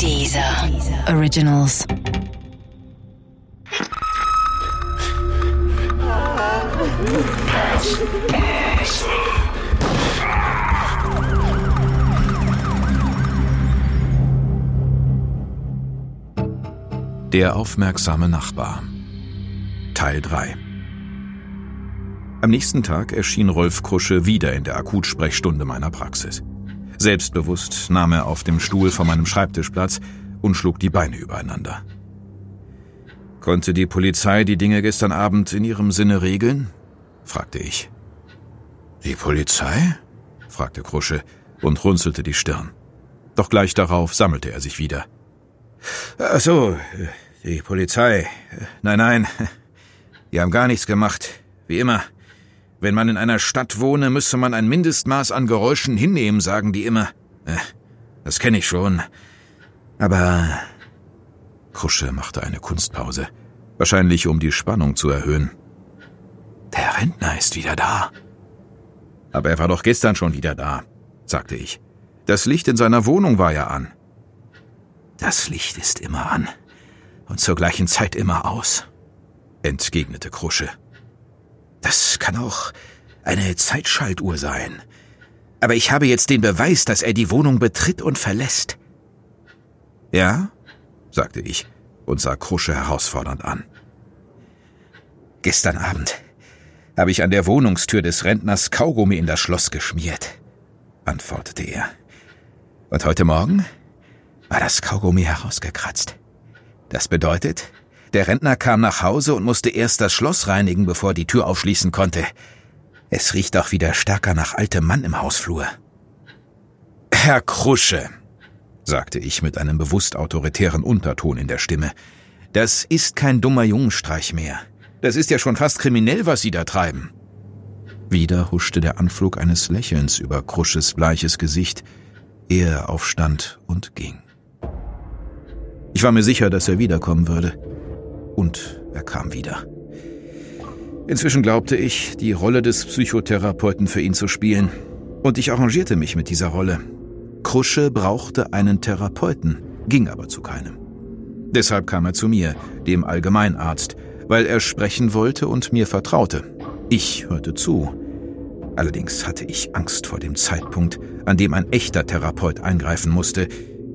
Dieser Originals. Der aufmerksame Nachbar Teil 3 Am nächsten Tag erschien Rolf Krusche wieder in der Akutsprechstunde meiner Praxis. Selbstbewusst nahm er auf dem Stuhl vor meinem Schreibtisch Platz und schlug die Beine übereinander. Konnte die Polizei die Dinge gestern Abend in ihrem Sinne regeln? fragte ich. Die Polizei? fragte Krusche und runzelte die Stirn. Doch gleich darauf sammelte er sich wieder. Ach so, die Polizei. Nein, nein, die haben gar nichts gemacht. Wie immer. Wenn man in einer Stadt wohne, müsse man ein Mindestmaß an Geräuschen hinnehmen, sagen die immer. Das kenne ich schon. Aber. Krusche machte eine Kunstpause. Wahrscheinlich, um die Spannung zu erhöhen. Der Rentner ist wieder da. Aber er war doch gestern schon wieder da, sagte ich. Das Licht in seiner Wohnung war ja an. Das Licht ist immer an und zur gleichen Zeit immer aus, entgegnete Krusche. Das kann auch eine Zeitschaltuhr sein. Aber ich habe jetzt den Beweis, dass er die Wohnung betritt und verlässt. Ja, sagte ich und sah Krusche herausfordernd an. Gestern Abend habe ich an der Wohnungstür des Rentners Kaugummi in das Schloss geschmiert, antwortete er. Und heute Morgen war das Kaugummi herausgekratzt. Das bedeutet, der Rentner kam nach Hause und musste erst das Schloss reinigen, bevor die Tür aufschließen konnte. Es riecht auch wieder stärker nach altem Mann im Hausflur. Herr Krusche, sagte ich mit einem bewusst autoritären Unterton in der Stimme, das ist kein dummer Jungenstreich mehr. Das ist ja schon fast kriminell, was Sie da treiben. Wieder huschte der Anflug eines Lächelns über Krusches bleiches Gesicht. Er aufstand und ging. Ich war mir sicher, dass er wiederkommen würde. Und er kam wieder. Inzwischen glaubte ich, die Rolle des Psychotherapeuten für ihn zu spielen. Und ich arrangierte mich mit dieser Rolle. Krusche brauchte einen Therapeuten, ging aber zu keinem. Deshalb kam er zu mir, dem Allgemeinarzt, weil er sprechen wollte und mir vertraute. Ich hörte zu. Allerdings hatte ich Angst vor dem Zeitpunkt, an dem ein echter Therapeut eingreifen musste,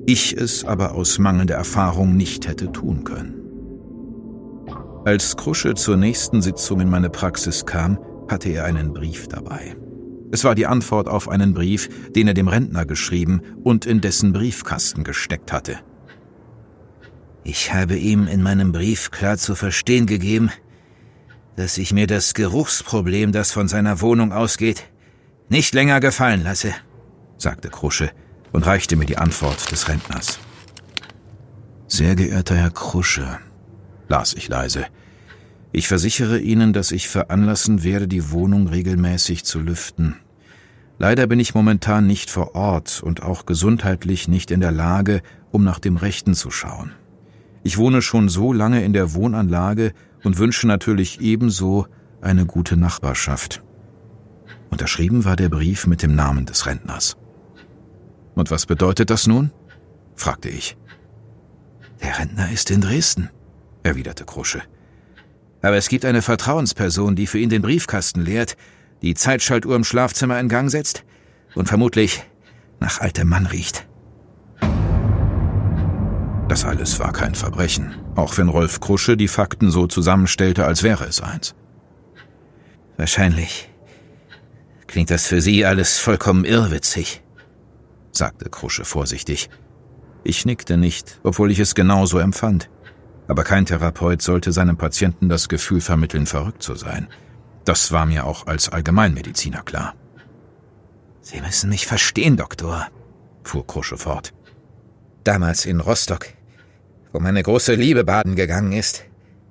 ich es aber aus mangelnder Erfahrung nicht hätte tun können. Als Krusche zur nächsten Sitzung in meine Praxis kam, hatte er einen Brief dabei. Es war die Antwort auf einen Brief, den er dem Rentner geschrieben und in dessen Briefkasten gesteckt hatte. Ich habe ihm in meinem Brief klar zu verstehen gegeben, dass ich mir das Geruchsproblem, das von seiner Wohnung ausgeht, nicht länger gefallen lasse, sagte Krusche und reichte mir die Antwort des Rentners. Sehr geehrter Herr Krusche, las ich leise, ich versichere Ihnen, dass ich veranlassen werde, die Wohnung regelmäßig zu lüften. Leider bin ich momentan nicht vor Ort und auch gesundheitlich nicht in der Lage, um nach dem Rechten zu schauen. Ich wohne schon so lange in der Wohnanlage und wünsche natürlich ebenso eine gute Nachbarschaft. Unterschrieben war der Brief mit dem Namen des Rentners. Und was bedeutet das nun? fragte ich. Der Rentner ist in Dresden, erwiderte Krusche. Aber es gibt eine Vertrauensperson, die für ihn den Briefkasten leert, die Zeitschaltuhr im Schlafzimmer in Gang setzt und vermutlich nach altem Mann riecht. Das alles war kein Verbrechen, auch wenn Rolf Krusche die Fakten so zusammenstellte, als wäre es eins. Wahrscheinlich klingt das für Sie alles vollkommen irrwitzig, sagte Krusche vorsichtig. Ich nickte nicht, obwohl ich es genauso empfand. Aber kein Therapeut sollte seinem Patienten das Gefühl vermitteln, verrückt zu sein. Das war mir auch als Allgemeinmediziner klar. Sie müssen mich verstehen, Doktor, fuhr Krusche fort. Damals in Rostock, wo meine große Liebe baden gegangen ist,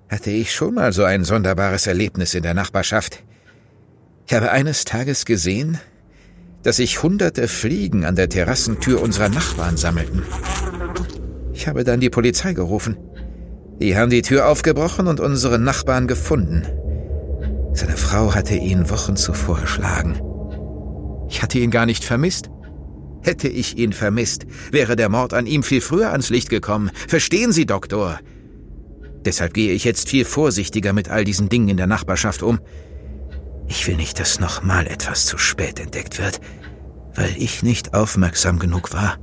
hatte ich schon mal so ein sonderbares Erlebnis in der Nachbarschaft. Ich habe eines Tages gesehen, dass sich hunderte Fliegen an der Terrassentür unserer Nachbarn sammelten. Ich habe dann die Polizei gerufen. Die haben die Tür aufgebrochen und unseren Nachbarn gefunden. Seine Frau hatte ihn Wochen zuvor erschlagen. Ich hatte ihn gar nicht vermisst. Hätte ich ihn vermisst, wäre der Mord an ihm viel früher ans Licht gekommen. Verstehen Sie, Doktor? Deshalb gehe ich jetzt viel vorsichtiger mit all diesen Dingen in der Nachbarschaft um. Ich will nicht, dass nochmal etwas zu spät entdeckt wird, weil ich nicht aufmerksam genug war.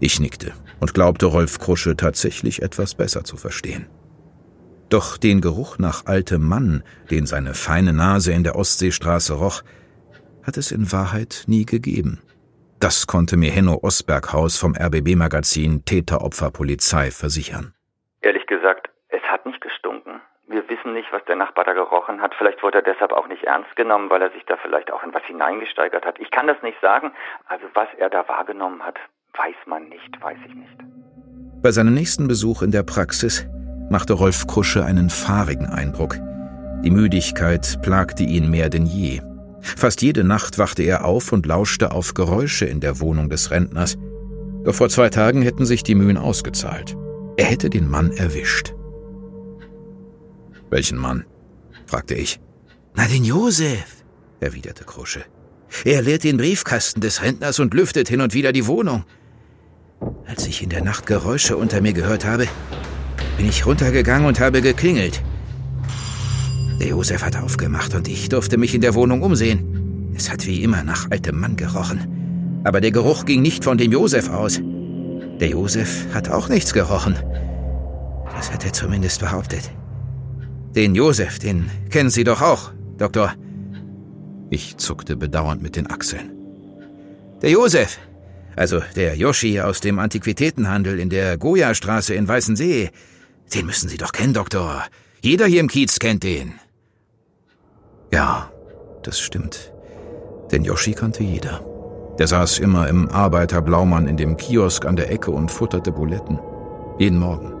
Ich nickte und glaubte Rolf Krusche tatsächlich etwas besser zu verstehen. Doch den Geruch nach altem Mann, den seine feine Nase in der Ostseestraße roch, hat es in Wahrheit nie gegeben. Das konnte mir Henno Osberghaus vom RBB-Magazin Täteropfer Polizei versichern. Ehrlich gesagt, es hat nicht gestunken. Wir wissen nicht, was der Nachbar da gerochen hat. Vielleicht wurde er deshalb auch nicht ernst genommen, weil er sich da vielleicht auch in was hineingesteigert hat. Ich kann das nicht sagen. Also was er da wahrgenommen hat, weiß man nicht, weiß ich nicht. Bei seinem nächsten Besuch in der Praxis machte Rolf Krusche einen fahrigen Eindruck. Die Müdigkeit plagte ihn mehr denn je. Fast jede Nacht wachte er auf und lauschte auf Geräusche in der Wohnung des Rentners. Doch vor zwei Tagen hätten sich die Mühen ausgezahlt. Er hätte den Mann erwischt. Welchen Mann? fragte ich. Na, den Josef, erwiderte Krusche. Er leert den Briefkasten des Rentners und lüftet hin und wieder die Wohnung. Als ich in der Nacht Geräusche unter mir gehört habe, bin ich runtergegangen und habe geklingelt. Der Josef hat aufgemacht und ich durfte mich in der Wohnung umsehen. Es hat wie immer nach altem Mann gerochen. Aber der Geruch ging nicht von dem Josef aus. Der Josef hat auch nichts gerochen. Das hat er zumindest behauptet. Den Josef, den kennen Sie doch auch, Doktor. Ich zuckte bedauernd mit den Achseln. Der Josef, also der Yoshi aus dem Antiquitätenhandel in der Goya-Straße in Weißensee, den müssen Sie doch kennen, Doktor. Jeder hier im Kiez kennt den. Ja, das stimmt. Den Yoshi kannte jeder. Der saß immer im Arbeiterblaumann in dem Kiosk an der Ecke und futterte Buletten. Jeden Morgen.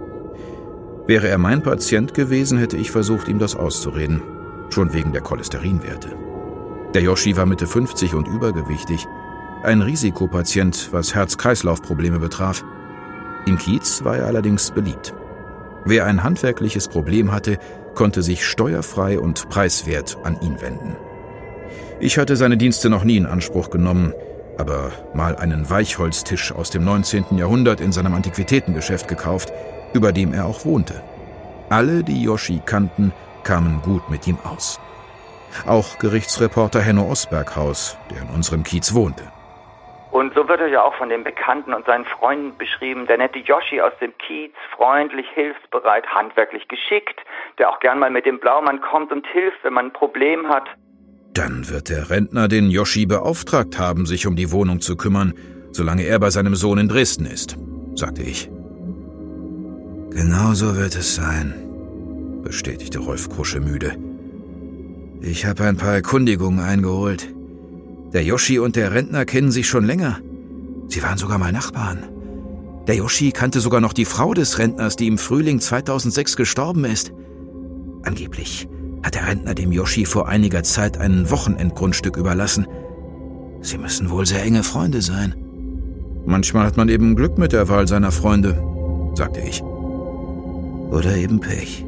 Wäre er mein Patient gewesen, hätte ich versucht, ihm das auszureden. Schon wegen der Cholesterinwerte. Der Yoshi war Mitte 50 und übergewichtig. Ein Risikopatient, was Herz-Kreislauf-Probleme betraf. Im Kiez war er allerdings beliebt. Wer ein handwerkliches Problem hatte, konnte sich steuerfrei und preiswert an ihn wenden. Ich hatte seine Dienste noch nie in Anspruch genommen, aber mal einen Weichholztisch aus dem 19. Jahrhundert in seinem Antiquitätengeschäft gekauft, über dem er auch wohnte. Alle, die Yoshi kannten, kamen gut mit ihm aus. Auch Gerichtsreporter Henno Osberghaus, der in unserem Kiez wohnte. Und so wird er ja auch von den Bekannten und seinen Freunden beschrieben. Der nette Yoshi aus dem Kiez, freundlich, hilfsbereit, handwerklich geschickt, der auch gern mal mit dem Blaumann kommt und hilft, wenn man ein Problem hat. Dann wird der Rentner den Yoshi beauftragt haben, sich um die Wohnung zu kümmern, solange er bei seinem Sohn in Dresden ist, sagte ich. Genau so wird es sein, bestätigte Rolf Krusche müde. Ich habe ein paar Erkundigungen eingeholt. Der Yoshi und der Rentner kennen sich schon länger. Sie waren sogar mal Nachbarn. Der Yoshi kannte sogar noch die Frau des Rentners, die im Frühling 2006 gestorben ist. Angeblich hat der Rentner dem Yoshi vor einiger Zeit ein Wochenendgrundstück überlassen. Sie müssen wohl sehr enge Freunde sein. Manchmal hat man eben Glück mit der Wahl seiner Freunde, sagte ich. Oder eben Pech,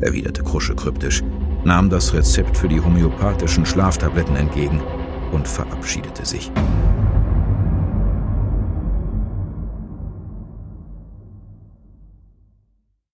erwiderte Krusche kryptisch, nahm das Rezept für die homöopathischen Schlaftabletten entgegen und verabschiedete sich.